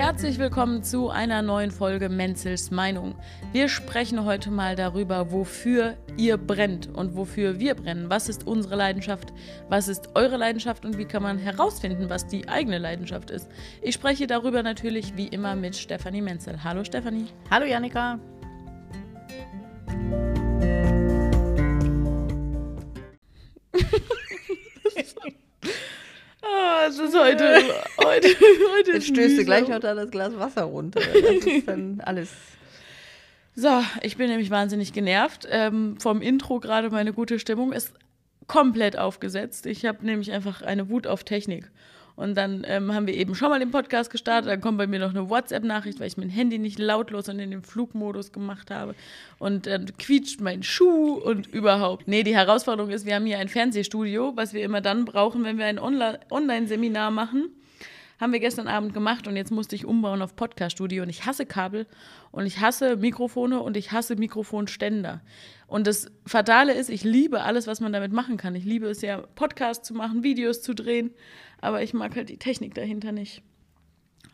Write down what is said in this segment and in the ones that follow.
Herzlich willkommen zu einer neuen Folge Menzels Meinung. Wir sprechen heute mal darüber, wofür ihr brennt und wofür wir brennen. Was ist unsere Leidenschaft? Was ist eure Leidenschaft und wie kann man herausfinden, was die eigene Leidenschaft ist? Ich spreche darüber natürlich wie immer mit Stefanie Menzel. Hallo Stefanie. Hallo Janika. Ah, es ist heute, heute, heute Jetzt stößt du gleich noch da das Glas Wasser runter. Das ist dann alles. So, ich bin nämlich wahnsinnig genervt. Ähm, vom Intro gerade meine gute Stimmung ist komplett aufgesetzt. Ich habe nämlich einfach eine Wut auf Technik. Und dann ähm, haben wir eben schon mal den Podcast gestartet. Dann kommt bei mir noch eine WhatsApp-Nachricht, weil ich mein Handy nicht lautlos und in den Flugmodus gemacht habe. Und dann quietscht mein Schuh und überhaupt. Nee, die Herausforderung ist, wir haben hier ein Fernsehstudio, was wir immer dann brauchen, wenn wir ein Online-Seminar machen. Haben wir gestern Abend gemacht und jetzt musste ich umbauen auf Podcast-Studio. Und ich hasse Kabel und ich hasse Mikrofone und ich hasse Mikrofonständer. Und das Fatale ist, ich liebe alles, was man damit machen kann. Ich liebe es ja, Podcasts zu machen, Videos zu drehen, aber ich mag halt die Technik dahinter nicht.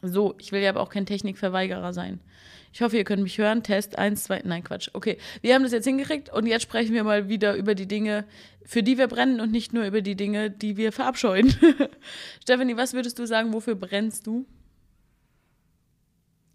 So, ich will ja aber auch kein Technikverweigerer sein. Ich hoffe, ihr könnt mich hören. Test 1, 2, nein, Quatsch. Okay, wir haben das jetzt hingekriegt und jetzt sprechen wir mal wieder über die Dinge, für die wir brennen und nicht nur über die Dinge, die wir verabscheuen. Stephanie, was würdest du sagen, wofür brennst du?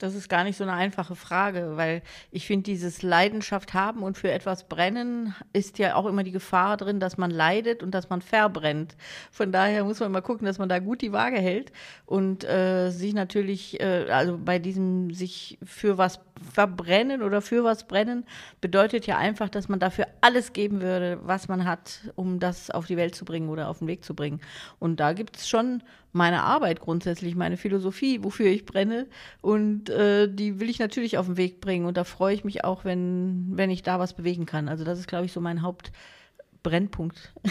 Das ist gar nicht so eine einfache Frage, weil ich finde, dieses Leidenschaft haben und für etwas brennen ist ja auch immer die Gefahr drin, dass man leidet und dass man verbrennt. Von daher muss man immer gucken, dass man da gut die Waage hält und äh, sich natürlich, äh, also bei diesem sich für was verbrennen oder für was brennen, bedeutet ja einfach, dass man dafür alles geben würde, was man hat, um das auf die Welt zu bringen oder auf den Weg zu bringen. Und da gibt es schon meine Arbeit grundsätzlich, meine Philosophie, wofür ich brenne. Und äh, die will ich natürlich auf den Weg bringen. Und da freue ich mich auch, wenn, wenn ich da was bewegen kann. Also das ist, glaube ich, so mein Hauptbrennpunkt.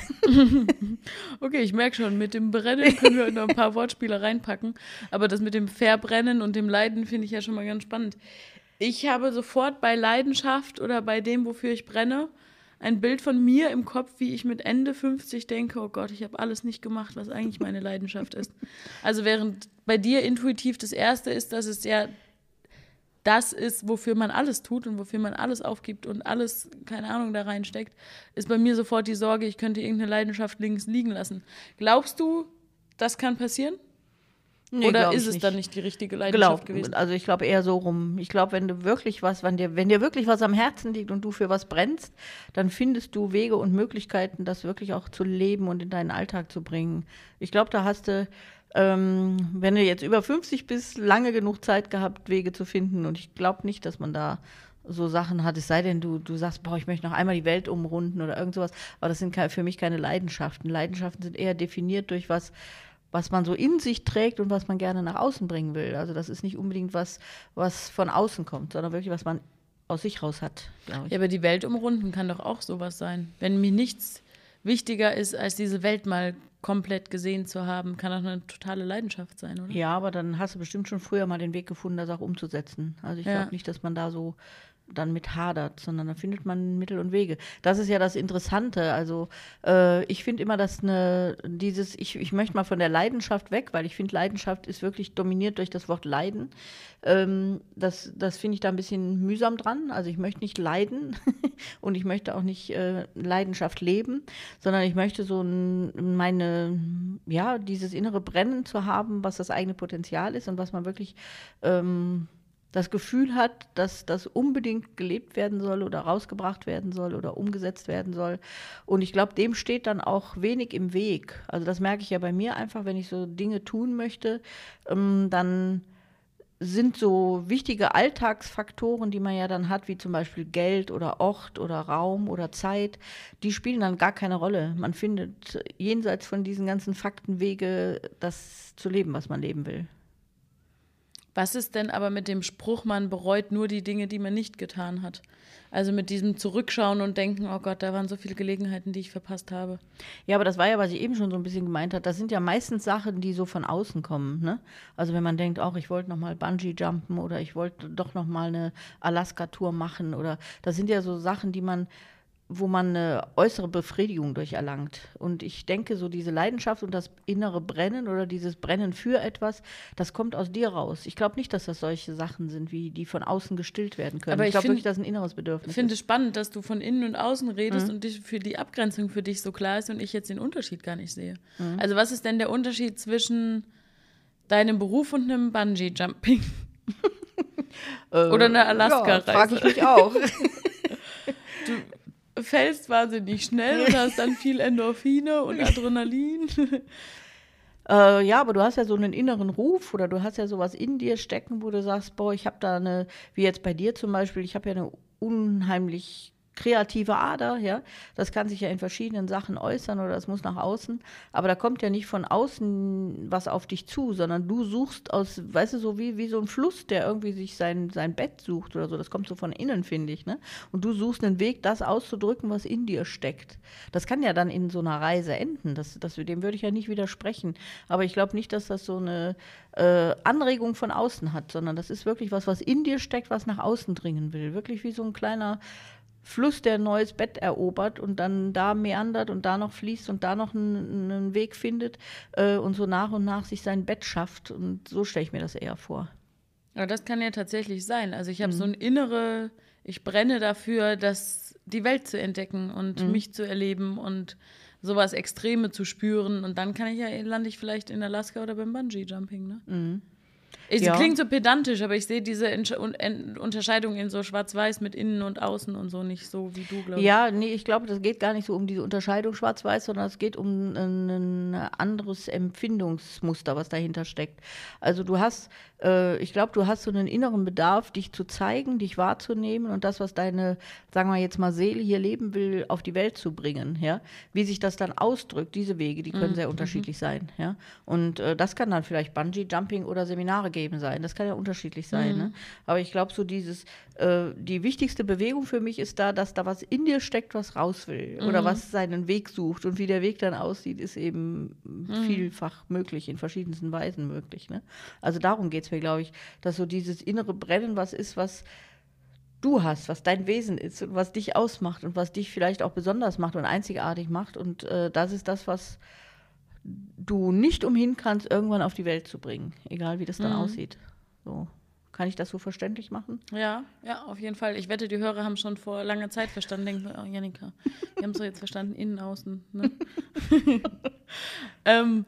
Okay, ich merke schon, mit dem Brennen können wir noch ein paar Wortspiele reinpacken. Aber das mit dem Verbrennen und dem Leiden finde ich ja schon mal ganz spannend. Ich habe sofort bei Leidenschaft oder bei dem, wofür ich brenne, ein Bild von mir im Kopf, wie ich mit Ende 50 denke, oh Gott, ich habe alles nicht gemacht, was eigentlich meine Leidenschaft ist. Also während bei dir intuitiv das Erste ist, dass es ja das ist, wofür man alles tut und wofür man alles aufgibt und alles, keine Ahnung, da reinsteckt, ist bei mir sofort die Sorge, ich könnte irgendeine Leidenschaft links liegen lassen. Glaubst du, das kann passieren? Nee, Oder ist es nicht. dann nicht die richtige Leidenschaft Glaub, gewesen? also ich glaube eher so rum. Ich glaube, wenn du wirklich was, wenn dir, wenn dir wirklich was am Herzen liegt und du für was brennst, dann findest du Wege und Möglichkeiten, das wirklich auch zu leben und in deinen Alltag zu bringen. Ich glaube, da hast du, ähm, wenn du jetzt über 50 bist, lange genug Zeit gehabt, Wege zu finden. Und ich glaube nicht, dass man da so Sachen hat, es sei denn, du, du sagst, boah, ich möchte noch einmal die Welt umrunden oder irgend sowas. Aber das sind für mich keine Leidenschaften. Leidenschaften sind eher definiert durch was, was man so in sich trägt und was man gerne nach außen bringen will. Also das ist nicht unbedingt was, was von außen kommt, sondern wirklich, was man aus sich raus hat, glaube ich. Ja, aber die Welt umrunden kann doch auch sowas sein. Wenn mir nichts wichtiger ist, als diese Welt mal komplett gesehen zu haben, kann doch eine totale Leidenschaft sein, oder? Ja, aber dann hast du bestimmt schon früher mal den Weg gefunden, das auch umzusetzen. Also ich Ja. glaube nicht, dass man da so dann mit hadert, sondern da findet man Mittel und Wege. Das ist ja das Interessante. Also äh, ich finde immer, dass eine, dieses, ich, ich möchte mal von der Leidenschaft weg, weil ich finde, Leidenschaft ist wirklich dominiert durch das Wort Leiden. Ähm, das das finde ich da ein bisschen mühsam dran. Also ich möchte nicht leiden und ich möchte auch nicht äh, Leidenschaft leben, sondern ich möchte so ein, meine, ja, dieses innere Brennen zu haben, was das eigene Potenzial ist und was man wirklich ähm, das Gefühl hat, dass das unbedingt gelebt werden soll oder rausgebracht werden soll oder umgesetzt werden soll. Und ich glaube, dem steht dann auch wenig im Weg. Also das merke ich ja bei mir einfach, wenn ich so Dinge tun möchte, ähm, dann sind so wichtige Alltagsfaktoren, die man ja dann hat, wie zum Beispiel Geld oder Ort oder Raum oder Zeit, die spielen dann gar keine Rolle. Man findet jenseits von diesen ganzen Fakten Wege, das zu leben, was man leben will. Was ist denn aber mit dem Spruch, man bereut nur die Dinge, die man nicht getan hat? Also mit diesem Zurückschauen und denken, oh Gott, da waren so viele Gelegenheiten, die ich verpasst habe. Ja, aber das war ja, was ich eben schon so ein bisschen gemeint habe. Das sind ja meistens Sachen, die so von außen kommen. Ne? Also wenn man denkt, auch ich wollte noch mal Bungee jumpen oder ich wollte doch noch mal eine Alaska-Tour machen oder das sind ja so Sachen, die man wo man eine äußere Befriedigung durch erlangt. Und ich denke, so diese Leidenschaft und das innere Brennen oder dieses Brennen für etwas, das kommt aus dir raus. Ich glaube nicht, dass das solche Sachen sind, wie die von außen gestillt werden können. Aber ich ich glaube wirklich, dass ein inneres Bedürfnis Ich finde ist. es spannend, dass du von innen und außen redest Mhm. und dich für die Abgrenzung für dich so klar ist und ich jetzt den Unterschied gar nicht sehe. Mhm. Also was ist denn der Unterschied zwischen deinem Beruf und einem Bungee-Jumping? Oder eine Alaska-Reise. Ja, frage ich mich auch. Fällst wahnsinnig schnell und hast dann viel Endorphine und Adrenalin. Äh, ja, aber du hast ja so einen inneren Ruf oder du hast ja sowas in dir stecken, wo du sagst, boah, ich habe da eine, wie jetzt bei dir zum Beispiel, ich habe ja eine unheimlich kreative Ader, ja. Das kann sich ja in verschiedenen Sachen äußern oder das muss nach außen. Aber da kommt ja nicht von außen was auf dich zu, sondern du suchst aus, weißt du, so wie, wie so ein Fluss, der irgendwie sich sein, sein Bett sucht oder so. Das kommt so von innen, finde ich, ne? Und du suchst einen Weg, das auszudrücken, was in dir steckt. Das kann ja dann in so einer Reise enden. Das, das, dem würde ich ja nicht widersprechen. Aber ich glaube nicht, dass das so eine äh, Anregung von außen hat, sondern das ist wirklich was, was in dir steckt, was nach außen dringen will. Wirklich wie so ein kleiner Fluss, der ein neues Bett erobert und dann da meandert und da noch fließt und da noch einen, einen Weg findet äh, und so nach und nach sich sein Bett schafft. Und so stelle ich mir das eher vor. Aber das kann ja tatsächlich sein. Also Mhm. ich habe so ein innere, ich brenne dafür, dass die Welt zu entdecken und Mhm. mich zu erleben und sowas Extreme zu spüren. Und dann kann ich ja, lande ich vielleicht in Alaska oder beim Bungee-Jumping, ne? Ich, Mhm. Ja. Klingt so pedantisch, aber ich sehe diese Entsch Un En Unterscheidung in so schwarz-weiß mit innen und außen und so nicht so wie du, glaube ich. Ja, nee, ich glaube, das geht gar nicht so um diese Unterscheidung schwarz-weiß, sondern es geht um ein, anderes Empfindungsmuster, was dahinter steckt. Also du hast, äh, ich glaube, du hast so einen inneren Bedarf, dich zu zeigen, dich wahrzunehmen und das, was deine, sagen wir jetzt mal, Seele hier leben will, auf die Welt zu bringen. Ja? Wie sich das dann ausdrückt, diese Wege, die können sehr unterschiedlich sein. Ja? Und äh, das kann dann vielleicht Bungee-Jumping oder Seminare geben sein. Das kann ja unterschiedlich sein. Ne? Aber ich glaube, so dieses, äh, die wichtigste Bewegung für mich ist da, dass da was in dir steckt, was raus will oder was seinen Weg sucht. Und wie der Weg dann aussieht, ist eben vielfach möglich, in verschiedensten Weisen möglich. Ne? Also darum geht es mir, glaube ich, dass so dieses innere Brennen was ist, was du hast, was dein Wesen ist und was dich ausmacht und was dich vielleicht auch besonders macht und einzigartig macht. Und äh, das ist das, was du nicht umhin kannst, irgendwann auf die Welt zu bringen, egal wie das dann aussieht. So. Kann ich das so verständlich machen? Ja, ja, auf jeden Fall. Ich wette, die Hörer haben schon vor langer Zeit verstanden. Denken, oh, Janika, die haben es doch jetzt verstanden, innen, außen. Ne? ähm,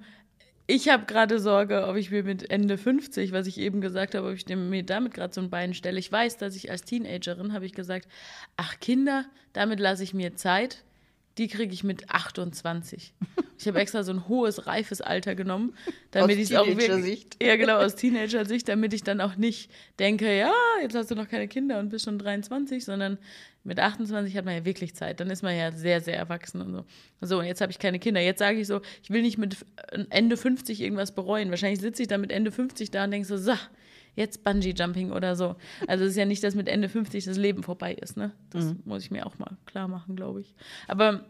ich habe gerade Sorge, ob ich mir mit Ende 50, was ich eben gesagt habe, ob ich mir damit gerade so ein Bein stelle. Ich weiß, dass ich als Teenagerin habe ich gesagt, ach Kinder, damit lasse ich mir Zeit. Die kriege ich mit 28. Ich habe extra so ein hohes, reifes Alter genommen, damit ich es auch wirklich, Teenager-Sicht. ja, genau, aus Teenager-Sicht, damit ich dann auch nicht denke, ja, jetzt hast du noch keine Kinder und bist schon 23, sondern mit 28 hat man ja wirklich Zeit. Dann ist man ja sehr, sehr erwachsen und so. So, und jetzt habe ich keine Kinder. Jetzt sage ich so, ich will nicht mit äh, Ende 50 irgendwas bereuen. Wahrscheinlich sitze ich dann mit Ende 50 da und denke so, so, jetzt Bungee-Jumping oder so. Also es ist ja nicht, dass mit Ende 50 das Leben vorbei ist, ne? Das muss ich mir auch mal klar machen, glaube ich. Aber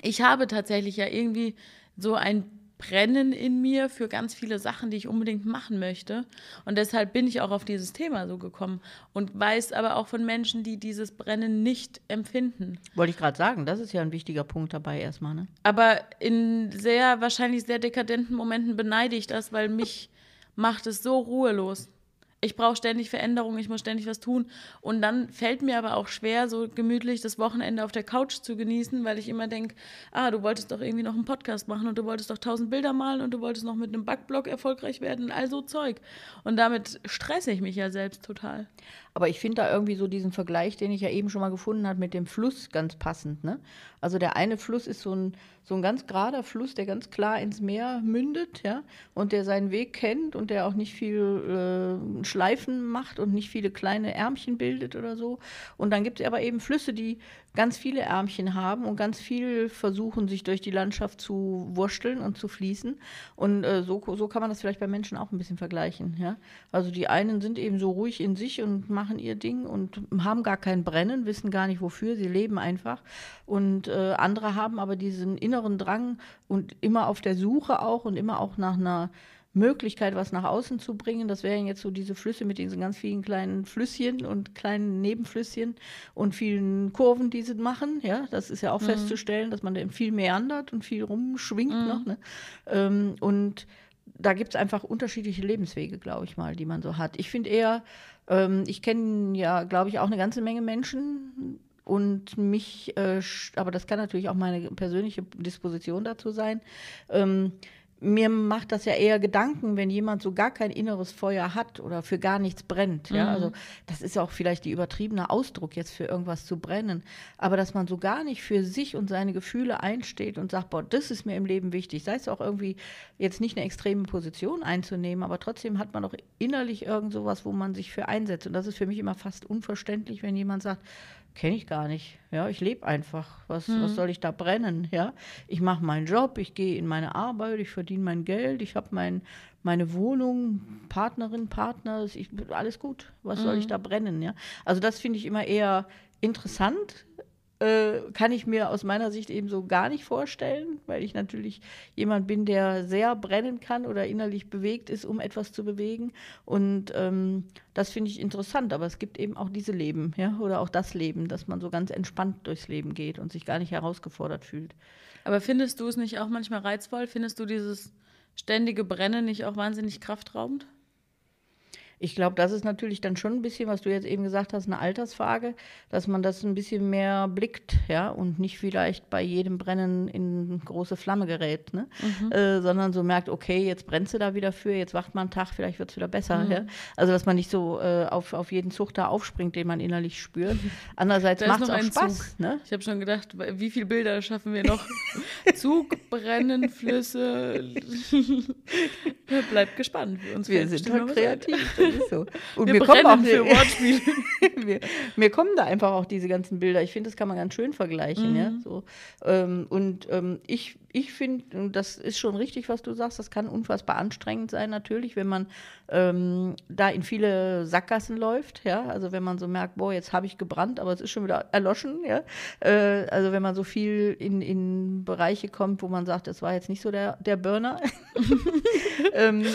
ich habe tatsächlich ja irgendwie so ein Brennen in mir für ganz viele Sachen, die ich unbedingt machen möchte. Und deshalb bin ich auch auf dieses Thema so gekommen und weiß aber auch von Menschen, die dieses Brennen nicht empfinden. Wollte ich gerade sagen, das ist ja ein wichtiger Punkt dabei erstmal. Ne? Aber in sehr, wahrscheinlich sehr dekadenten Momenten beneide ich das, weil mich macht es so ruhelos. Ich brauche ständig Veränderung, ich muss ständig was tun. Und dann fällt mir aber auch schwer, so gemütlich das Wochenende auf der Couch zu genießen, weil ich immer denke, ah, du wolltest doch irgendwie noch einen Podcast machen und du wolltest doch tausend Bilder malen und du wolltest noch mit einem Backblog erfolgreich werden, all so Zeug. Und damit stresse ich mich ja selbst total. Aber ich finde da irgendwie so diesen Vergleich, den ich ja eben schon mal gefunden habe, mit dem Fluss ganz passend. Ne? Also der eine Fluss ist so ein, so ein ganz gerader Fluss, der ganz klar ins Meer mündet, ja, und der seinen Weg kennt und der auch nicht viel äh, Schleifen macht und nicht viele kleine Ärmchen bildet oder so. Und dann gibt es aber eben Flüsse, die ganz viele Ärmchen haben und ganz viel versuchen, sich durch die Landschaft zu wursteln und zu fließen. Und äh, so, so kann man das vielleicht bei Menschen auch ein bisschen vergleichen. Ja? Also die einen sind eben so ruhig in sich und machen ihr Ding und haben gar kein Brennen, wissen gar nicht wofür, sie leben einfach. Und äh, andere haben aber diesen inneren Drang und immer auf der Suche auch und immer auch nach einer Möglichkeit, was nach außen zu bringen. Das wären jetzt so diese Flüsse mit diesen ganz vielen kleinen Flüsschen und kleinen Nebenflüsschen und vielen Kurven, die sie machen. Ja, das ist ja auch mhm. festzustellen, dass man da viel meandert und viel rumschwingt mhm. noch. Ne? Ähm, und da gibt es einfach unterschiedliche Lebenswege, glaube ich mal, die man so hat. Ich finde eher, ähm, ich kenne ja, glaube ich, auch eine ganze Menge Menschen, und mich, äh, aber das kann natürlich auch meine persönliche Disposition dazu sein, ähm, mir macht das ja eher Gedanken, wenn jemand so gar kein inneres Feuer hat oder für gar nichts brennt. Ja, mhm. also das ist auch vielleicht die übertriebene Ausdruck jetzt für irgendwas zu brennen, aber dass man so gar nicht für sich und seine Gefühle einsteht und sagt, boah, das ist mir im Leben wichtig. Sei es auch irgendwie jetzt nicht eine extreme Position einzunehmen, aber trotzdem hat man doch innerlich irgend sowas, wo man sich für einsetzt. Und das ist für mich immer fast unverständlich, wenn jemand sagt, kenne ich gar nicht. Ja, ich lebe einfach. Was, hm. was soll ich da brennen? Ja, ich mache meinen Job, ich gehe in meine Arbeit, ich verdiene mein Geld, ich habe mein, meine Wohnung, Partnerin, Partner, ich, alles gut. Was hm. soll ich hm. da brennen? Ja, also das finde ich immer eher interessant, äh, kann ich mir aus meiner Sicht eben so gar nicht vorstellen, weil ich natürlich jemand bin, der sehr brennen kann oder innerlich bewegt ist, um etwas zu bewegen. Und ähm, das finde ich interessant, aber es gibt eben auch diese Leben, ja, oder auch das Leben, dass man so ganz entspannt durchs Leben geht und sich gar nicht herausgefordert fühlt. Aber findest du es nicht auch manchmal reizvoll? Findest du dieses ständige Brennen nicht auch wahnsinnig kraftraubend? Ich glaube, das ist natürlich dann schon ein bisschen, was du jetzt eben gesagt hast, eine Altersfrage, dass man das ein bisschen mehr blickt, ja, und nicht vielleicht bei jedem Brennen in große Flamme gerät, ne? Mhm. Äh, sondern so merkt, okay, jetzt brennt sie da wieder für, jetzt wacht man einen Tag, vielleicht wird es wieder besser. Mhm. Ja? Also, dass man nicht so äh, auf, auf jeden Zug da aufspringt, den man innerlich spürt. Andererseits macht es auch Spaß. Ne? Ich habe schon gedacht, wie viele Bilder schaffen wir noch? Zug, Brennen, Flüsse. Bleibt gespannt. Uns wir sind halt kreativ ist so. Und wir mir kommen auch für Wortspiele. mir, mir, kommen da einfach auch diese ganzen Bilder. Ich finde, das kann man ganz schön vergleichen. Mhm. Ja? So, ähm, und ähm, ich, ich finde, das ist schon richtig, was du sagst, das kann unfassbar anstrengend sein, natürlich, wenn man ähm, da in viele Sackgassen läuft. Ja? Also wenn man so merkt, boah, jetzt habe ich gebrannt, aber es ist schon wieder erloschen. Ja? Äh, also wenn man so viel in, in Bereiche kommt, wo man sagt, das war jetzt nicht so der, der Burner. ähm,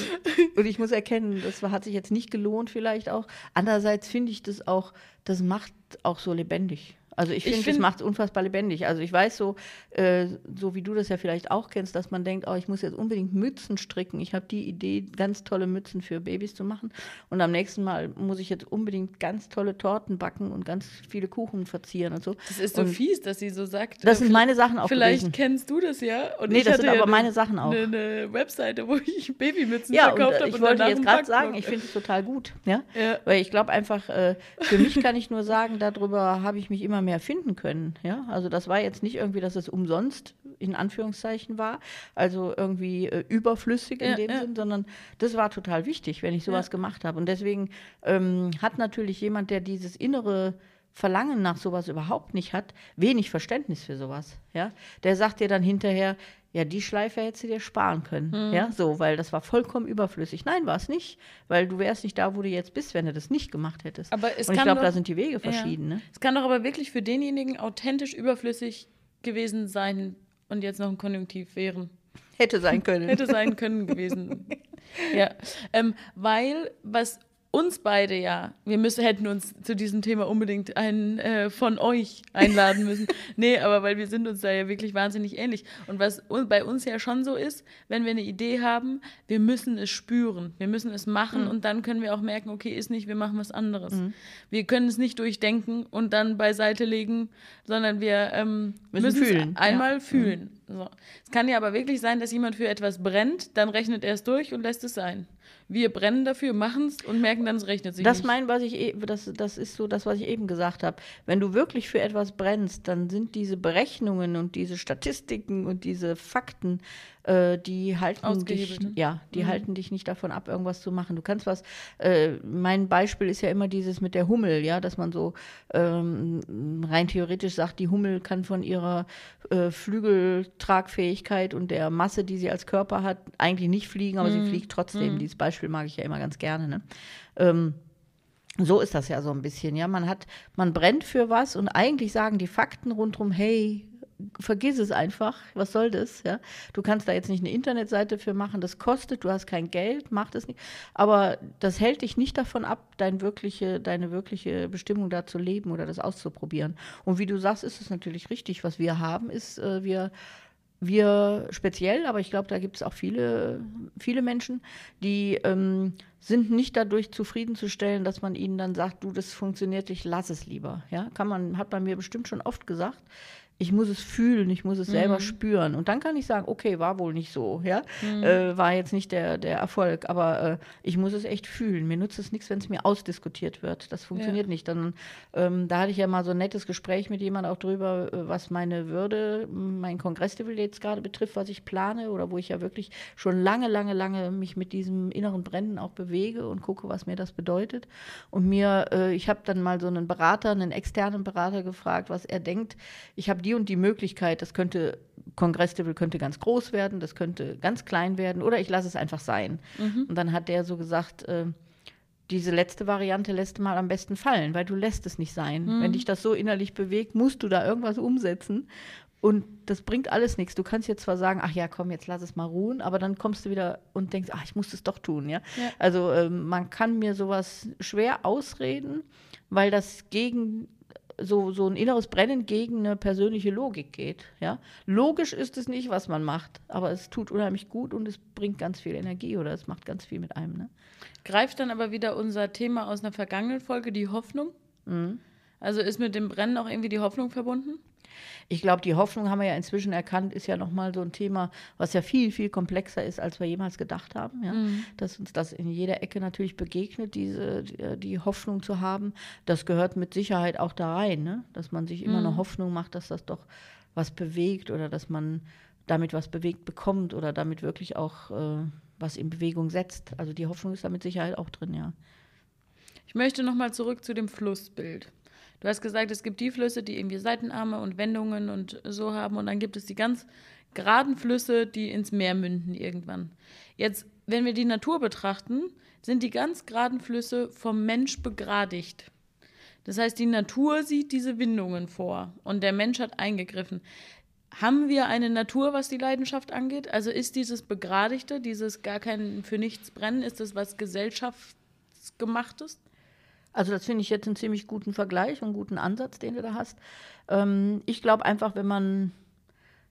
und ich muss erkennen, das hat sich jetzt nicht gelohnt, vielleicht auch. Andererseits finde ich das auch, das macht auch so lebendig. Also ich finde, find, das macht es unfassbar lebendig. Also ich weiß so, äh, so wie du das ja vielleicht auch kennst, dass man denkt, oh, ich muss jetzt unbedingt Mützen stricken. Ich habe die Idee, ganz tolle Mützen für Babys zu machen. Und am nächsten Mal muss ich jetzt unbedingt ganz tolle Torten backen und ganz viele Kuchen verzieren und so. Das ist so und fies, dass sie so sagt. Das sind meine Sachen auch Vielleicht gewesen. kennst du das ja. Und nee, das sind aber ja meine Sachen auch. Eine, eine Webseite, wo ich Babymützen ja, verkauft habe. Ich wollte jetzt gerade sagen, ich finde es total gut. Ja? ja? Weil ich glaube einfach, äh, für mich kann ich nur sagen, darüber habe ich mich immer mehr finden können. Ja? Also das war jetzt nicht irgendwie, dass es umsonst in Anführungszeichen war, also irgendwie äh, überflüssig in ja, dem ja. Sinn, sondern das war total wichtig, wenn ich sowas ja. gemacht habe. Und deswegen ähm, hat natürlich jemand, der dieses innere Verlangen nach sowas überhaupt nicht hat, wenig Verständnis für sowas. Ja? Der sagt dir dann hinterher, ja, die Schleife hättest du dir sparen können. Mhm. Ja, so, weil das war vollkommen überflüssig. Nein, war es nicht, weil du wärst nicht da, wo du jetzt bist, wenn du das nicht gemacht hättest. Aber es Und ich glaube, da sind die Wege verschieden. Ja. Ne? Es kann doch aber wirklich für denjenigen authentisch überflüssig gewesen sein und jetzt noch ein Konjunktiv wären. Hätte sein können. Hätte sein können gewesen. ja, ähm, weil was uns beide ja, wir müssen, hätten uns zu diesem Thema unbedingt einen äh, von euch einladen müssen. nee, aber weil wir sind uns da ja wirklich wahnsinnig ähnlich. Und was bei uns ja schon so ist, wenn wir eine Idee haben, wir müssen es spüren, wir müssen es machen mhm. und dann können wir auch merken, okay, ist nicht, wir machen was anderes. Mhm. Wir können es nicht durchdenken und dann beiseite legen, sondern wir ähm, müssen, es einmal ja. fühlen. Mhm. So. Es kann ja aber wirklich sein, dass jemand für etwas brennt, dann rechnet er es durch und lässt es sein wir brennen dafür, machen es und merken dann, es rechnet sich das nicht. Mein, was ich, e, das, das ist so das, was ich eben gesagt habe. Wenn du wirklich für etwas brennst, dann sind diese Berechnungen und diese Statistiken und diese Fakten äh, die halten dich, ja, die mhm. halten dich nicht davon ab, irgendwas zu machen. Du kannst was, äh, mein Beispiel ist ja immer dieses mit der Hummel, ja, dass man so ähm, rein theoretisch sagt, die Hummel kann von ihrer äh, Flügeltragfähigkeit und der Masse, die sie als Körper hat, eigentlich nicht fliegen, aber mhm. sie fliegt trotzdem. Mhm. Dieses Beispiel mag ich ja immer ganz gerne. Ne? Ähm, so ist das ja so ein bisschen, ja. Man hat, man brennt für was und eigentlich sagen die Fakten rundherum, hey, vergiss es einfach. Was soll das? Ja? Du kannst da jetzt nicht eine Internetseite für machen, das kostet, du hast kein Geld, mach das nicht. Aber das hält dich nicht davon ab, dein wirkliche, deine wirkliche Bestimmung da zu leben oder das auszuprobieren. Und wie du sagst, ist es natürlich richtig. Was wir haben, ist, äh, wir wir speziell, aber ich glaube, da gibt es auch viele, viele Menschen, die ähm, sind nicht dadurch zufriedenzustellen, dass man ihnen dann sagt, du, das funktioniert nicht, lass es lieber. Ja, kann man, hat man mir bestimmt schon oft gesagt ich muss es fühlen, ich muss es selber mhm. spüren. Und dann kann ich sagen, okay, war wohl nicht so, ja, mhm. äh, war jetzt nicht der, der Erfolg, aber äh, ich muss es echt fühlen. Mir nutzt es nichts, wenn es mir ausdiskutiert wird. Das funktioniert ja. nicht. Dann, ähm, da hatte ich ja mal so ein nettes Gespräch mit jemandem auch drüber, äh, was meine Würde, mein Kongresslevel jetzt gerade betrifft, was ich plane oder wo ich ja wirklich schon lange, lange, lange mich mit diesem inneren Brennen auch bewege und gucke, was mir das bedeutet. Und mir, äh, ich habe dann mal so einen Berater, einen externen Berater gefragt, was er denkt. Ich habe die und die Möglichkeit, das könnte, Kongresslevel könnte ganz groß werden, das könnte ganz klein werden oder ich lasse es einfach sein. Mhm. Und dann hat der so gesagt, äh, diese letzte Variante lässt mal am besten fallen, weil du lässt es nicht sein. Mhm. Wenn dich das so innerlich bewegt, musst du da irgendwas umsetzen. Und das bringt alles nichts. Du kannst jetzt zwar sagen, ach ja, komm, jetzt lass es mal ruhen, aber dann kommst du wieder und denkst, ach, ich muss es doch tun, ja. ja. Also ähm, man kann mir sowas schwer ausreden, weil das gegen so, so ein inneres Brennen gegen eine persönliche Logik geht. Ja? Logisch ist es nicht, was man macht, aber es tut unheimlich gut und es bringt ganz viel Energie oder es macht ganz viel mit einem. Ne? Greift dann aber wieder unser Thema aus einer vergangenen Folge, die Hoffnung? Mhm. Also ist mit dem Brennen auch irgendwie die Hoffnung verbunden? Ich glaube, die Hoffnung haben wir ja inzwischen erkannt, ist ja nochmal so ein Thema, was ja viel, viel komplexer ist, als wir jemals gedacht haben. Ja? Mhm. Dass uns das in jeder Ecke natürlich begegnet, diese, die, die, Hoffnung zu haben. Das gehört mit Sicherheit auch da rein, ne? dass man sich immer mhm. eine Hoffnung macht, dass das doch was bewegt oder dass man damit was bewegt bekommt oder damit wirklich auch äh, was in Bewegung setzt. Also die Hoffnung ist da mit Sicherheit auch drin, ja. Ich möchte nochmal zurück zu dem Flussbild. Du hast gesagt, es gibt die Flüsse, die irgendwie Seitenarme und Wendungen und so haben. Und dann gibt es die ganz geraden Flüsse, die ins Meer münden irgendwann. Jetzt, wenn wir die Natur betrachten, sind die ganz geraden Flüsse vom Mensch begradigt. Das heißt, die Natur sieht diese Windungen vor und der Mensch hat eingegriffen. Haben wir eine Natur, was die Leidenschaft angeht? Also ist dieses Begradigte, dieses gar kein für nichts brennen, ist das was gesellschaftsgemachtes? Also das finde ich jetzt einen ziemlich guten Vergleich und guten Ansatz, den du da hast. Ähm, ich glaube einfach, wenn man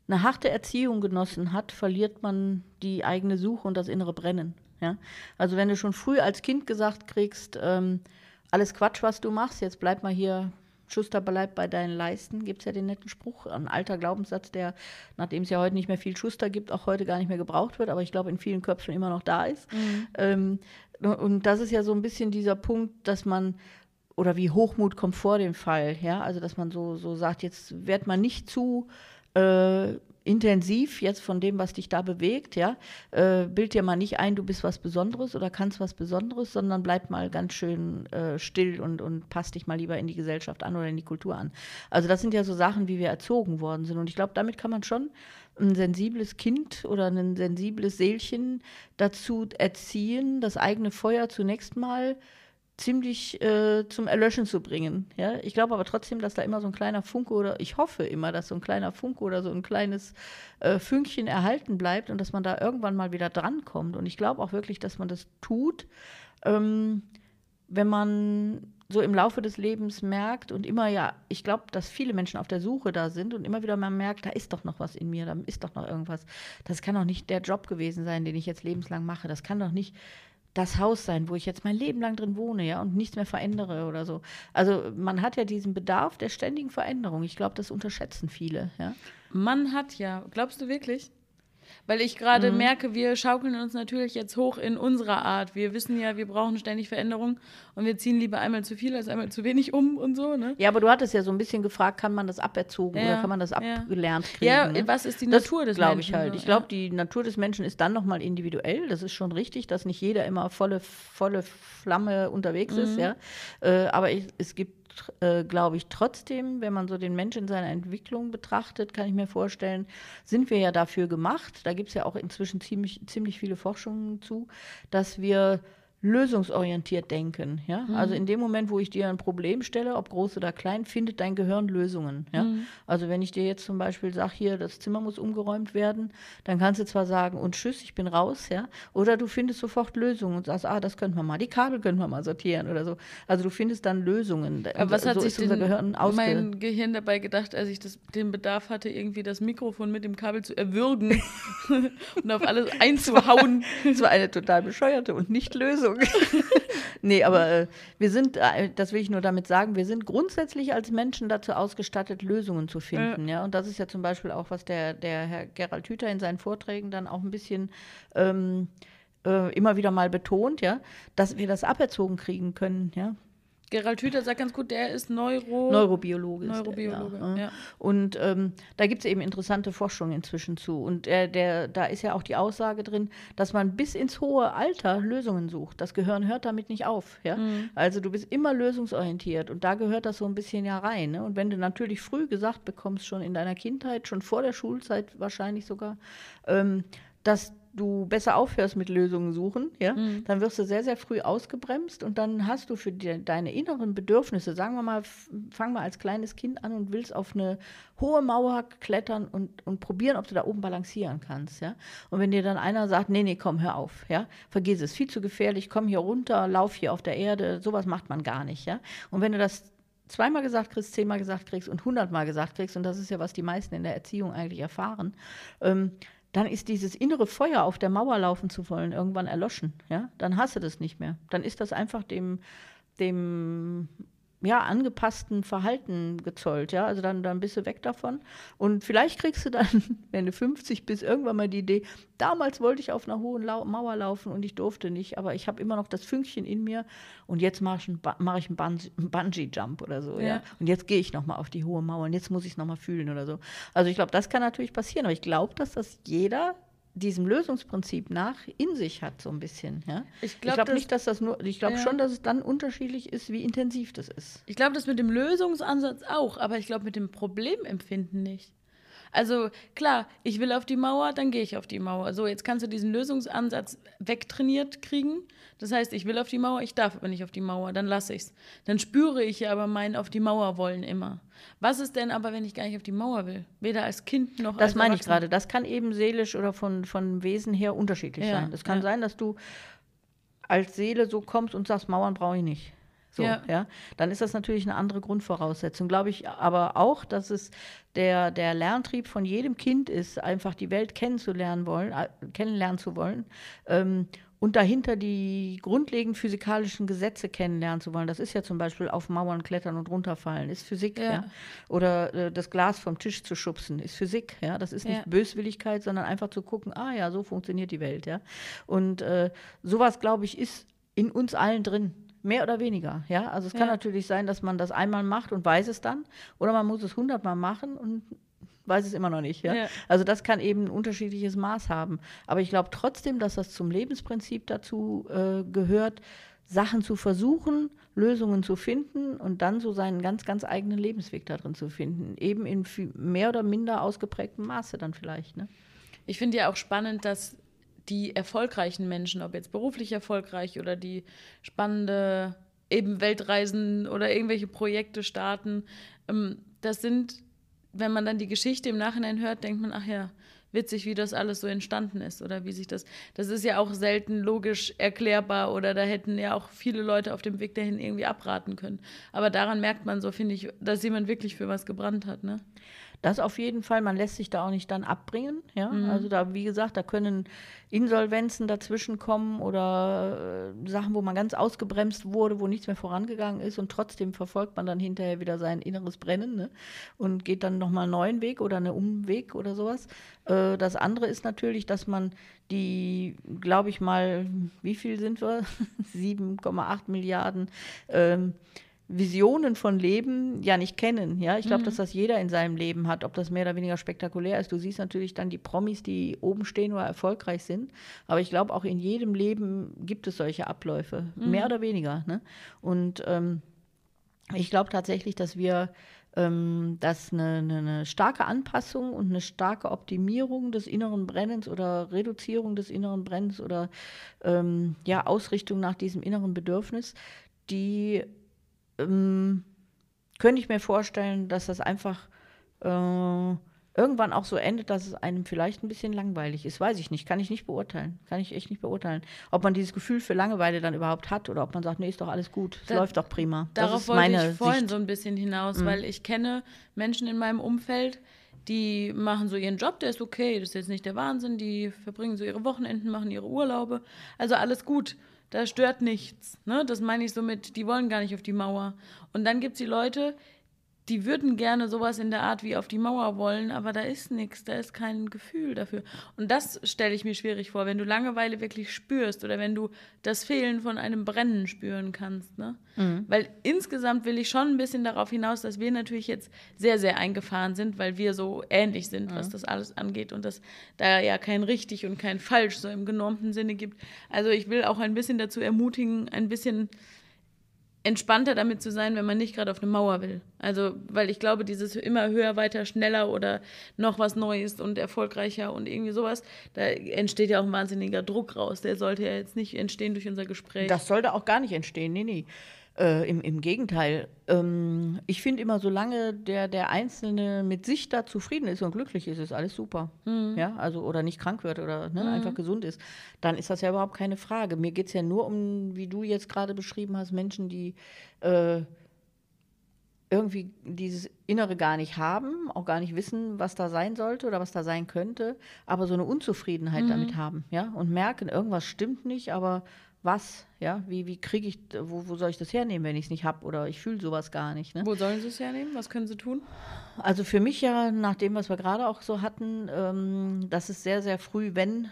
eine harte Erziehung genossen hat, verliert man die eigene Suche und das innere Brennen. Ja? Also wenn du schon früh als Kind gesagt kriegst, ähm, alles Quatsch, was du machst, jetzt bleib mal hier Schuster bleibt bei deinen Leisten, gibt es ja den netten Spruch, ein alter Glaubenssatz, der, nachdem es ja heute nicht mehr viel Schuster gibt, auch heute gar nicht mehr gebraucht wird, aber ich glaube in vielen Köpfen immer noch da ist. Mhm. Ähm, und das ist ja so ein bisschen dieser Punkt, dass man, oder wie Hochmut kommt vor dem Fall, ja, also dass man so, so sagt, jetzt wird man nicht zu äh, intensiv jetzt von dem, was dich da bewegt, ja, äh, bild dir mal nicht ein, du bist was Besonderes oder kannst was Besonderes, sondern bleib mal ganz schön äh, still und, und passt dich mal lieber in die Gesellschaft an oder in die Kultur an. Also das sind ja so Sachen, wie wir erzogen worden sind. Und ich glaube, damit kann man schon ein sensibles Kind oder ein sensibles Seelchen dazu erziehen, das eigene Feuer zunächst mal ziemlich äh, zum Erlöschen zu bringen. Ja? Ich glaube aber trotzdem, dass da immer so ein kleiner Funke oder ich hoffe immer, dass so ein kleiner Funke oder so ein kleines äh, Fünkchen erhalten bleibt und dass man da irgendwann mal wieder drankommt. Und ich glaube auch wirklich, dass man das tut, ähm, wenn man so im Laufe des Lebens merkt und immer ja, ich glaube, dass viele Menschen auf der Suche da sind und immer wieder man merkt, da ist doch noch was in mir, da ist doch noch irgendwas. Das kann doch nicht der Job gewesen sein, den ich jetzt lebenslang mache. Das kann doch nicht das Haus sein, wo ich jetzt mein Leben lang drin wohne, ja, und nichts mehr verändere oder so. Also man hat ja diesen Bedarf der ständigen Veränderung. Ich glaube, das unterschätzen viele, ja. Man hat ja, glaubst du wirklich? Weil ich gerade mhm. merke, wir schaukeln uns natürlich jetzt hoch in unserer Art. Wir wissen ja, wir brauchen ständig Veränderung und wir ziehen lieber einmal zu viel als einmal zu wenig um und so. Ne? Ja, aber du hattest ja so ein bisschen gefragt, kann man das aberzogen ja, oder kann man das ja. abgelernt kriegen? Ja, ne? was ist die das Natur des Menschen? ich halt. Ich glaube, die Natur des Menschen ist dann nochmal individuell. Das ist schon richtig, dass nicht jeder immer volle, volle Flamme unterwegs mhm. ist. Ja? Äh, aber ich, es gibt äh, glaube ich, trotzdem, wenn man so den Menschen in seiner Entwicklung betrachtet, kann ich mir vorstellen, sind wir ja dafür gemacht. Da gibt es ja auch inzwischen ziemlich, ziemlich viele Forschungen zu, dass wir lösungsorientiert denken. Ja? Mhm. Also in dem Moment, wo ich dir ein Problem stelle, ob groß oder klein, findet dein Gehirn Lösungen. Ja? Mhm. Also wenn ich dir jetzt zum Beispiel sage, hier, das Zimmer muss umgeräumt werden, dann kannst du zwar sagen, und tschüss, ich bin raus, ja, oder du findest sofort Lösungen und sagst, ah, das könnten wir mal, die Kabel können wir mal sortieren oder so. Also du findest dann Lösungen. Aber was so hat sich unser Gehirn mein Gehirn dabei gedacht, als ich das, den Bedarf hatte, irgendwie das Mikrofon mit dem Kabel zu erwürgen und auf alles einzuhauen? Das war eine total bescheuerte und nicht Lösung. nee, aber äh, wir sind, äh, das will ich nur damit sagen, wir sind grundsätzlich als Menschen dazu ausgestattet, Lösungen zu finden. Ja. ja? Und das ist ja zum Beispiel auch, was der, der Herr Gerald Hüther in seinen Vorträgen dann auch ein bisschen ähm, äh, immer wieder mal betont, ja, dass wir das aberzogen kriegen können, ja. Gerald Hüther sagt ganz gut, der ist Neuro Neurobiologe. Neurobiologe, ja. ja. Und ähm, da gibt es eben interessante Forschung inzwischen zu. Und der, der, da ist ja auch die Aussage drin, dass man bis ins hohe Alter Lösungen sucht. Das Gehirn hört damit nicht auf. Ja? Mhm. Also du bist immer lösungsorientiert und da gehört das so ein bisschen ja rein. Ne? Und wenn du natürlich früh gesagt bekommst, schon in deiner Kindheit, schon vor der Schulzeit wahrscheinlich sogar, ähm, dass du besser aufhörst mit Lösungen suchen, ja, mhm. dann wirst du sehr, sehr früh ausgebremst und dann hast du für die, deine inneren Bedürfnisse, sagen wir mal, fang mal als kleines Kind an und willst auf eine hohe Mauer klettern und, und probieren, ob du da oben balancieren kannst, ja. Und wenn dir dann einer sagt, nee, nee, komm, hör auf, ja, vergiss es, viel zu gefährlich, komm hier runter, lauf hier auf der Erde, sowas macht man gar nicht, ja. Und wenn du das zweimal gesagt kriegst, zehnmal gesagt kriegst und hundertmal gesagt kriegst, und das ist ja, was die meisten in der Erziehung eigentlich erfahren, ähm, dann ist dieses innere Feuer auf der Mauer laufen zu wollen irgendwann erloschen. Ja? Dann hast du das nicht mehr. Dann ist das einfach dem, dem ja, angepassten Verhalten gezollt, ja, also dann, dann bist du weg davon und vielleicht kriegst du dann, wenn du 50 bist, irgendwann mal die Idee, damals wollte ich auf einer hohen Lau Mauer laufen und ich durfte nicht, aber ich habe immer noch das Fünkchen in mir und jetzt mache ich einen, mach ich einen Bungee-Jump oder so, ja, ja? und jetzt gehe ich nochmal auf die hohe Mauer und jetzt muss ich es nochmal fühlen oder so. Also ich glaube, das kann natürlich passieren, aber ich glaube, dass das jeder diesem Lösungsprinzip nach in sich hat, so ein bisschen. Ja? Ich glaube glaub nicht, dass das nur, ich glaube ja. schon, dass es dann unterschiedlich ist, wie intensiv das ist. Ich glaube, das mit dem Lösungsansatz auch, aber ich glaube mit dem Problemempfinden nicht. Also klar, ich will auf die Mauer, dann gehe ich auf die Mauer. So, jetzt kannst du diesen Lösungsansatz wegtrainiert kriegen. Das heißt, ich will auf die Mauer, ich darf aber nicht auf die Mauer, dann lasse ich es. Dann spüre ich ja aber mein auf die Mauer wollen immer. Was ist denn aber, wenn ich gar nicht auf die Mauer will? Weder als Kind noch das als Das meine ich gerade. Das kann eben seelisch oder von, von Wesen her unterschiedlich ja, sein. Das kann ja. sein, dass du als Seele so kommst und sagst, Mauern brauche ich nicht. So, ja. ja. Dann ist das natürlich eine andere Grundvoraussetzung. Glaube ich aber auch, dass es der, der Lerntrieb von jedem Kind ist, einfach die Welt kennenzulernen wollen, äh, kennenlernen zu wollen. Ähm, und dahinter die grundlegenden physikalischen Gesetze kennenlernen zu wollen. Das ist ja zum Beispiel auf Mauern klettern und runterfallen, ist Physik. Ja. ja? Oder äh, das Glas vom Tisch zu schubsen, ist Physik. Ja? Das ist nicht ja. Böswilligkeit, sondern einfach zu gucken, ah ja, so funktioniert die Welt. Ja? Und äh, sowas, glaube ich, ist in uns allen drin. Mehr oder weniger, ja. Also es kann natürlich sein, dass man das einmal macht und weiß es dann, oder man muss es hundertmal machen und weiß es immer noch nicht. Ja? ja? Also das kann eben ein unterschiedliches Maß haben. Aber ich glaube trotzdem, dass das zum Lebensprinzip dazu äh, gehört, Sachen zu versuchen, Lösungen zu finden und dann so seinen ganz, ganz eigenen Lebensweg darin zu finden. Eben in mehr oder minder ausgeprägtem Maße dann vielleicht. Ne? Ich finde ja auch spannend, dass die erfolgreichen Menschen, ob jetzt beruflich erfolgreich oder die spannende eben Weltreisen oder irgendwelche Projekte starten, ähm, das sind, wenn man dann die Geschichte im Nachhinein hört, denkt man, ach ja, witzig, wie das alles so entstanden ist oder wie sich das. Das ist ja auch selten logisch erklärbar oder da hätten ja auch viele Leute auf dem Weg dahin irgendwie abraten können. Aber daran merkt man so, finde ich, dass jemand wirklich für was gebrannt hat, ne? Das auf jeden Fall, man lässt sich da auch nicht dann abbringen. Ja? Mhm. Also da, wie gesagt, da können Insolvenzen dazwischen kommen oder äh, Sachen, wo man ganz ausgebremst wurde, wo nichts mehr vorangegangen ist und trotzdem verfolgt man dann hinterher wieder sein inneres Brennen ne? und geht dann nochmal einen neuen Weg oder einen Umweg oder sowas. Äh, das andere ist natürlich, dass man die, glaube ich mal, wie viel sind wir? 7,8 Milliarden. Ähm, Visionen von Leben ja nicht kennen. Ja, ich glaube, mhm. dass das jeder in seinem Leben hat, ob das mehr oder weniger spektakulär ist. Du siehst natürlich dann die Promis, die oben stehen oder erfolgreich sind. Aber ich glaube, auch in jedem Leben gibt es solche Abläufe, mhm. mehr oder weniger. Ne? Und ähm, ich glaube tatsächlich, dass wir ähm, dass eine, eine, eine, starke Anpassung und eine starke Optimierung des inneren Brennens oder Reduzierung des inneren Brennens oder ähm, ja, Ausrichtung nach diesem inneren Bedürfnis, die ähm, könnte ich mir vorstellen, dass das einfach äh, irgendwann auch so endet, dass es einem vielleicht ein bisschen langweilig ist. Weiß ich nicht, kann ich nicht beurteilen. Kann ich echt nicht beurteilen. Ob man dieses Gefühl für Langeweile dann überhaupt hat oder ob man sagt, nee, ist doch alles gut, es läuft doch prima. Darauf wollte ich vorhin Sicht. so ein bisschen hinaus, mhm. weil ich kenne Menschen in meinem Umfeld, die machen so ihren Job, der ist okay, das ist jetzt nicht der Wahnsinn, die verbringen so ihre Wochenenden, machen ihre Urlaube, also alles gut. Da stört nichts. Ne? Das meine ich so mit, die wollen gar nicht auf die Mauer. Und dann gibt es die Leute, die würden gerne sowas in der Art wie auf die Mauer wollen, aber da ist nichts, da ist kein Gefühl dafür. Und das stelle ich mir schwierig vor, wenn du Langeweile wirklich spürst oder wenn du das Fehlen von einem Brennen spüren kannst. Ne? Mhm. Weil insgesamt will ich schon ein bisschen darauf hinaus, dass wir natürlich jetzt sehr, sehr eingefahren sind, weil wir so ähnlich sind, mhm. was das alles angeht und dass da ja kein richtig und kein falsch so im genormten Sinne gibt. Also ich will auch ein bisschen dazu ermutigen, ein bisschen entspannter damit zu sein, wenn man nicht gerade auf eine Mauer will. Also, weil ich glaube, dieses immer höher, weiter, schneller oder noch was Neues und erfolgreicher und irgendwie sowas, da entsteht ja auch ein wahnsinniger Druck raus. Der sollte ja jetzt nicht entstehen durch unser Gespräch. Das sollte auch gar nicht entstehen, nee, nee. Äh, im, Im Gegenteil. Ähm, ich finde immer, solange der, der Einzelne mit sich da zufrieden ist und glücklich ist, ist alles super. Mhm. Ja, also oder nicht krank wird oder ne, mhm. einfach gesund ist, dann ist das ja überhaupt keine Frage. Mir geht es ja nur um, wie du jetzt gerade beschrieben hast, Menschen, die äh, irgendwie dieses Innere gar nicht haben, auch gar nicht wissen, was da sein sollte oder was da sein könnte, aber so eine Unzufriedenheit mhm. damit haben, ja, und merken, irgendwas stimmt nicht, aber was, ja, wie, wie kriege ich, wo, wo soll ich das hernehmen, wenn ich es nicht habe oder ich fühle sowas gar nicht. Ne? Wo sollen sie es hernehmen? Was können sie tun? Also für mich ja, nach dem, was wir gerade auch so hatten, ähm, dass es sehr, sehr früh, wenn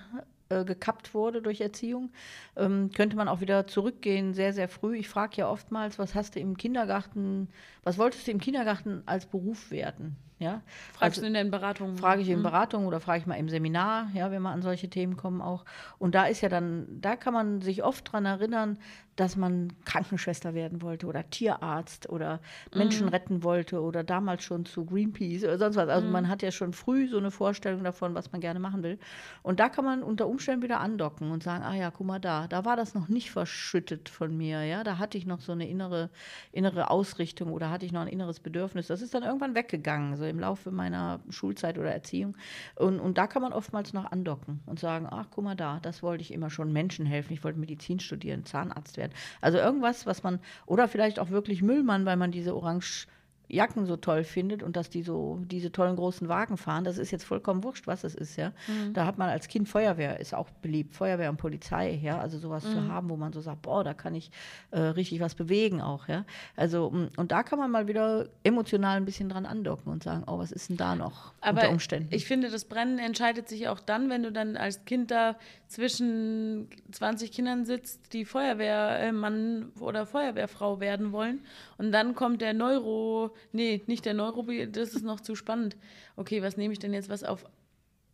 äh, gekappt wurde durch Erziehung, ähm, könnte man auch wieder zurückgehen, sehr, sehr früh. Ich frage ja oftmals, was hast du im Kindergarten, was wolltest du im Kindergarten als Beruf werden? Ja? Fragst also, du in den Beratungen? Frage ich in mhm. Beratungen oder frage ich mal im Seminar, ja, wenn wir an solche Themen kommen auch. Und da ist ja dann, da kann man sich oft dran erinnern, dass man Krankenschwester werden wollte oder Tierarzt oder Menschen mm. retten wollte oder damals schon zu Greenpeace oder sonst was. Also mm. man hat ja schon früh so eine Vorstellung davon, was man gerne machen will. Und da kann man unter Umständen wieder andocken und sagen, ah ja, guck mal da, da war das noch nicht verschüttet von mir, ja, da hatte ich noch so eine innere, innere Ausrichtung oder hatte ich noch ein inneres Bedürfnis. Das ist dann irgendwann weggegangen, so im Laufe meiner Schulzeit oder Erziehung. Und, und da kann man oftmals noch andocken und sagen, ach, guck mal da, das wollte ich immer schon Menschen helfen. Ich wollte Medizin studieren, Zahnarzt werden. Also irgendwas, was man, oder vielleicht auch wirklich Müllmann, weil man diese orange Jacken so toll findet und dass die so diese tollen großen Wagen fahren, das ist jetzt vollkommen wurscht, was es ist, ja. Mhm. Da hat man als Kind Feuerwehr, ist auch beliebt, Feuerwehr und Polizei, ja, also sowas mhm. zu haben, wo man so sagt, boah, da kann ich äh, richtig was bewegen auch, ja. Also mm, und da kann man mal wieder emotional ein bisschen dran andocken und sagen, oh, was ist denn da noch Aber unter Umständen? Ich finde, das Brennen entscheidet sich auch dann, wenn du dann als Kind da zwischen 20 Kindern sitzt, die Feuerwehrmann oder Feuerwehrfrau werden wollen und dann kommt der Neuro nee, nicht der Neurobi, das ist noch zu spannend. Okay, was nehme ich denn jetzt, was auf,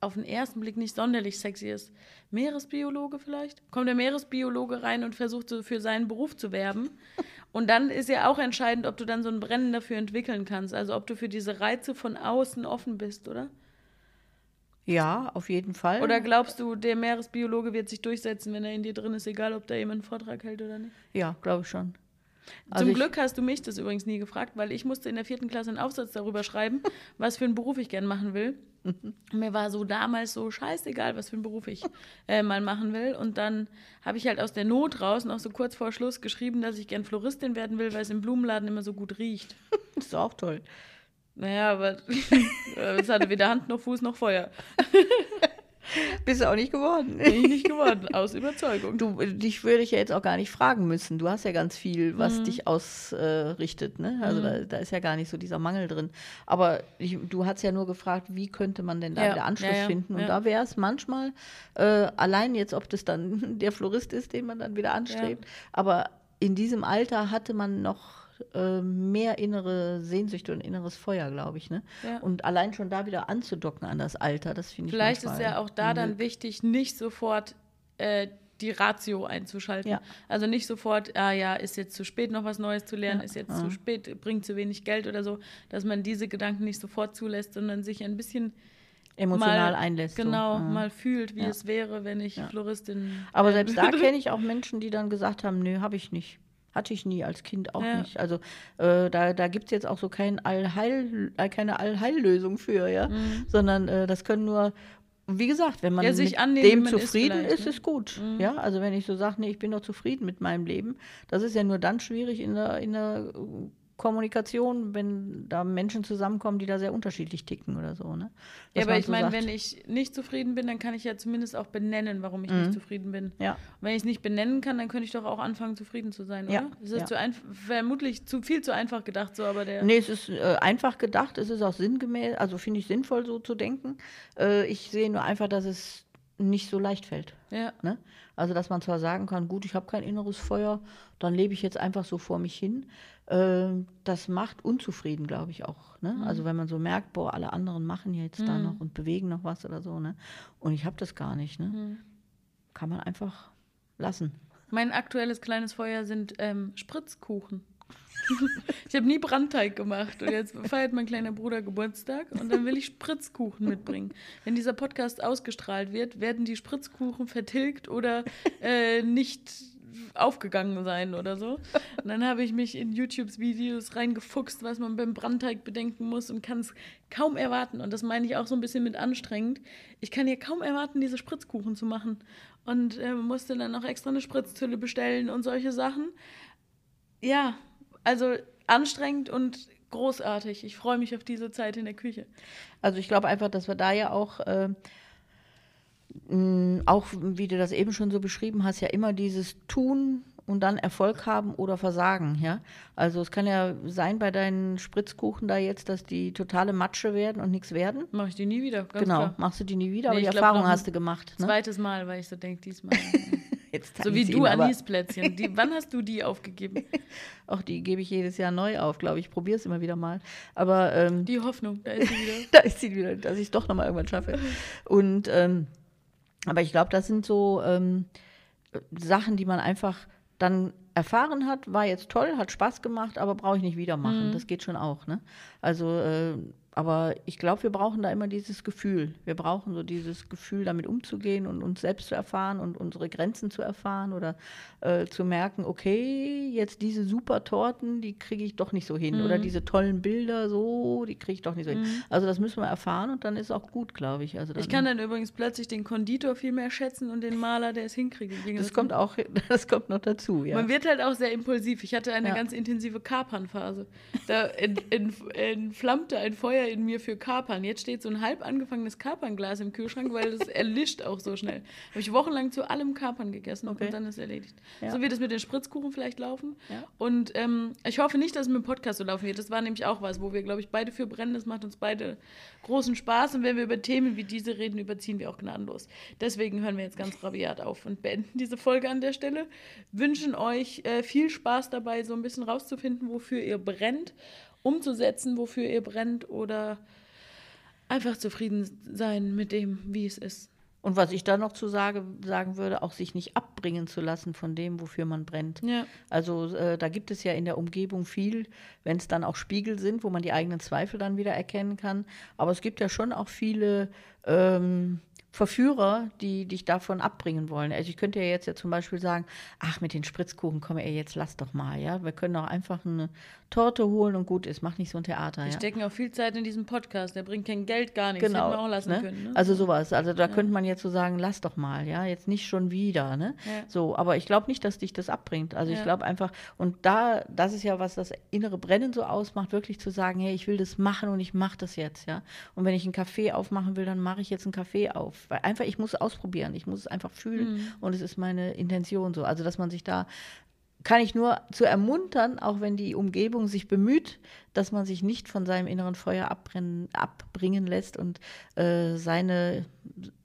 auf den ersten Blick nicht sonderlich sexy ist? Meeresbiologe vielleicht? Kommt der Meeresbiologe rein und versucht so für seinen Beruf zu werben? Und dann ist ja auch entscheidend, ob du dann so ein Brennen dafür entwickeln kannst. Also ob du für diese Reize von außen offen bist, oder? Ja, auf jeden Fall. Oder glaubst du, der Meeresbiologe wird sich durchsetzen, wenn er in dir drin ist, egal ob da jemand einen Vortrag hält oder nicht? Ja, glaube ich schon. Also Zum Glück hast du mich das übrigens nie gefragt, weil ich musste in der vierten Klasse einen Aufsatz darüber schreiben, was für einen Beruf ich gern machen will. Mir war so damals so scheißegal, was für einen Beruf ich äh, mal machen will. Und dann habe ich halt aus der Not raus, noch so kurz vor Schluss, geschrieben, dass ich gern Floristin werden will, weil es im Blumenladen immer so gut riecht. das ist auch toll. Naja, aber es hatte weder Hand noch Fuß noch Feuer. Bist du auch nicht geworden. Bin ich nicht geworden, aus Überzeugung. Du, dich würde ich ja jetzt auch gar nicht fragen müssen. Du hast ja ganz viel, was mhm. dich ausrichtet. Äh, ne? Also mhm. da, da, ist ja gar nicht so dieser Mangel drin. Aber ich, du hast ja nur gefragt, wie könnte man denn da ja. wieder Anschluss ja, ja. finden? Und da wäre es manchmal, äh, allein jetzt, ob das dann der Florist ist, den man dann wieder anstrebt, aber in diesem Alter hatte man noch äh, mehr innere Sehnsüchte und inneres Feuer, glaube ich. Ne? Ja. Und allein schon da wieder anzudocken an das Alter, das finde ich Vielleicht ist ja auch da dann wichtig, nicht sofort äh, die Ratio einzuschalten. Ja. Also nicht sofort, ah ja, ist jetzt zu spät, noch was Neues zu lernen, Ja. ist jetzt zu spät, bringt zu wenig Geld oder so, dass man diese Gedanken nicht sofort zulässt, sondern sich ein bisschen Emotional mal, einlässt. so. Genau, Ja. mal fühlt, wie Ja. es wäre, wenn ich Ja. Floristin. Aber selbst da kenne ich auch Menschen, die dann gesagt haben, nö, habe ich nicht. Hatte ich nie, als Kind auch Ja. nicht. Also äh, da, da gibt es jetzt auch so kein Allheil, äh, keine Allheillösung für, ja. Sondern äh, das können nur, wie gesagt, wenn man Mhm. Ja, sich mit dem ist zufrieden vielleicht, ist, ne? ist gut. Ja, also wenn ich so sage, nee, ich bin doch zufrieden mit meinem Leben, das ist ja nur dann schwierig in der, in der Kommunikation, wenn da Menschen zusammenkommen, die da sehr unterschiedlich ticken oder so. Ne? Ja, aber ich so meine, wenn ich nicht zufrieden bin, dann kann ich ja zumindest auch benennen, warum ich nicht zufrieden bin. Ja. Und wenn ich es nicht benennen kann, dann könnte ich doch auch anfangen, zufrieden zu sein, oder? Ja, Das ist ja. zu vermutlich zu viel zu einfach gedacht, so, aber der. Nee, es ist äh, einfach gedacht, es ist auch sinngemäß, also finde ich sinnvoll so zu denken. Äh, ich sehe nur einfach, dass es nicht so leicht fällt. Ja. Ne? Also, dass man zwar sagen kann, gut, ich habe kein inneres Feuer, dann lebe ich jetzt einfach so vor mich hin. Äh, das macht unzufrieden, glaube ich auch. Ne? Also, wenn man so merkt, boah, alle anderen machen jetzt da noch und bewegen noch was oder so. Ne? Und ich habe das gar nicht. Ne? Kann man einfach lassen. Mein aktuelles kleines Feuer sind ähm, Spritzkuchen. ich habe nie Brandteig gemacht und jetzt feiert mein kleiner Bruder Geburtstag und dann will ich Spritzkuchen mitbringen. Wenn dieser Podcast ausgestrahlt wird, werden die Spritzkuchen vertilgt oder äh, nicht aufgegangen sein oder so. Und dann habe ich mich in YouTubes Videos reingefuchst, was man beim Brandteig bedenken muss und kann es kaum erwarten. Und das meine ich auch so ein bisschen mit anstrengend. Ich kann ja kaum erwarten, diese Spritzkuchen zu machen. Und äh, musste dann noch extra eine Spritztülle bestellen und solche Sachen. Ja, also anstrengend und großartig. Ich freue mich auf diese Zeit in der Küche. Also ich glaube einfach, dass wir da ja auch, äh, auch wie du das eben schon so beschrieben hast, ja immer dieses Tun und dann Erfolg haben oder Versagen, ja. Also es kann ja sein bei deinen Spritzkuchen da jetzt, dass die totale Matsche werden und nichts werden. Mache ich die nie wieder. Ganz genau, Klar. machst du die nie wieder, Nee, aber die Erfahrung hast du gemacht. Ne? Zweites Mal, weil ich so denke, diesmal. Jetzt so wie du Anisplätzchen. Die, wann hast du die aufgegeben? Auch die gebe ich jedes Jahr neu auf, glaube ich. Ich probiere es immer wieder mal. Aber ähm, Die Hoffnung, da ist sie wieder. da ist sie wieder, dass ich es doch nochmal irgendwann schaffe. Und ähm, aber ich glaube, das sind so ähm, Sachen, die man einfach dann erfahren hat, war jetzt toll, hat Spaß gemacht, aber brauche ich nicht wieder machen. Das geht schon auch. Ne? Also, äh, aber ich glaube, wir brauchen da immer dieses Gefühl. Wir brauchen so dieses Gefühl, damit umzugehen und uns selbst zu erfahren und unsere Grenzen zu erfahren oder äh, zu merken, okay, jetzt diese super Torten, die kriege ich doch nicht so hin. Oder diese tollen Bilder, so, die kriege ich doch nicht so hin. Also das müssen wir erfahren und dann ist auch gut, glaube ich. Also Ich kann dann übrigens plötzlich den Konditor viel mehr schätzen und den Maler, der es hinkriegt. Das kommt auch, das kommt noch dazu, ja. Man wird halt auch sehr impulsiv. Ich hatte eine Ja. ganz intensive Kapernphase. Da ent- ent- entflammte ein Feuer in mir für Kapern. Jetzt steht so ein halb angefangenes Kapernglas im Kühlschrank, weil das erlischt auch so schnell. Habe ich wochenlang zu allem Kapern gegessen Okay. und dann ist erledigt. Ja. So wird es mit den Spritzkuchen vielleicht laufen. Ja. Und ähm, ich hoffe nicht, dass es mit dem Podcast so laufen wird. Das war nämlich auch was, wo wir, glaube ich, beide für brennen. Das macht uns beide großen Spaß. Und wenn wir über Themen wie diese reden, überziehen wir auch gnadenlos. Deswegen hören wir jetzt ganz rabiat auf und beenden diese Folge an der Stelle. Wünschen euch äh, viel Spaß dabei, so ein bisschen rauszufinden, wofür ihr brennt, umzusetzen, wofür ihr brennt oder einfach zufrieden sein mit dem, wie es ist. Und was ich da noch zu sage, sagen würde, auch sich nicht abbringen zu lassen von dem, wofür man brennt. Ja. Also äh, da gibt es ja in der Umgebung viel, wenn es dann auch Spiegel sind, wo man die eigenen Zweifel dann wieder erkennen kann. Aber es gibt ja schon auch viele ähm, Verführer, die dich davon abbringen wollen. Also ich könnte ja jetzt ja zum Beispiel sagen, ach, mit den Spritzkuchen, komm ey, jetzt lass doch mal, ja. Wir können auch einfach eine Torte holen und gut ist. Mach nicht so ein Theater, Wir ja. stecken auch viel Zeit in diesem Podcast. Der bringt kein Geld, gar nichts. Genau. Hätten wir auch lassen ne? können. Ne? Also sowas. Also da könnte man jetzt so sagen, lass doch mal, ja, jetzt nicht schon wieder, ne? Ja. So, aber ich glaube nicht, dass dich das abbringt. Also ich Ja. glaube einfach, und da, das ist ja, was das innere Brennen so ausmacht, wirklich zu sagen, hey, ich will das machen und ich mache das jetzt, ja. Und wenn ich einen Kaffee aufmachen will, dann mache ich jetzt einen Kaffee auf. Weil einfach, ich muss ausprobieren, ich muss es einfach fühlen Mhm. und es ist meine Intention so. Also dass man sich da kann ich nur zu ermuntern, auch wenn die Umgebung sich bemüht, dass man sich nicht von seinem inneren Feuer abbrennen, abbringen lässt und äh, seine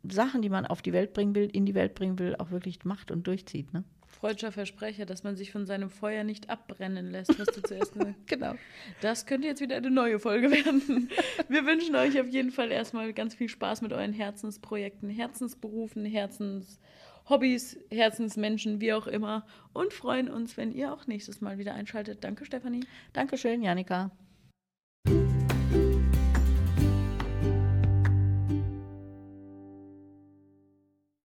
Sachen, die man auf die Welt bringen will, in die Welt bringen will, auch wirklich macht und durchzieht. Ne? Freudscher Versprecher, dass man sich von seinem Feuer nicht abbrennen lässt, was du zuerst gesagt hast. Genau. Das könnte jetzt wieder eine neue Folge werden. Wir wünschen euch auf jeden Fall erstmal ganz viel Spaß mit euren Herzensprojekten, Herzensberufen, Hobbys, Herzensmenschen, wie auch immer. Und freuen uns, wenn ihr auch nächstes Mal wieder einschaltet. Danke, Stefanie. Dankeschön, Janika.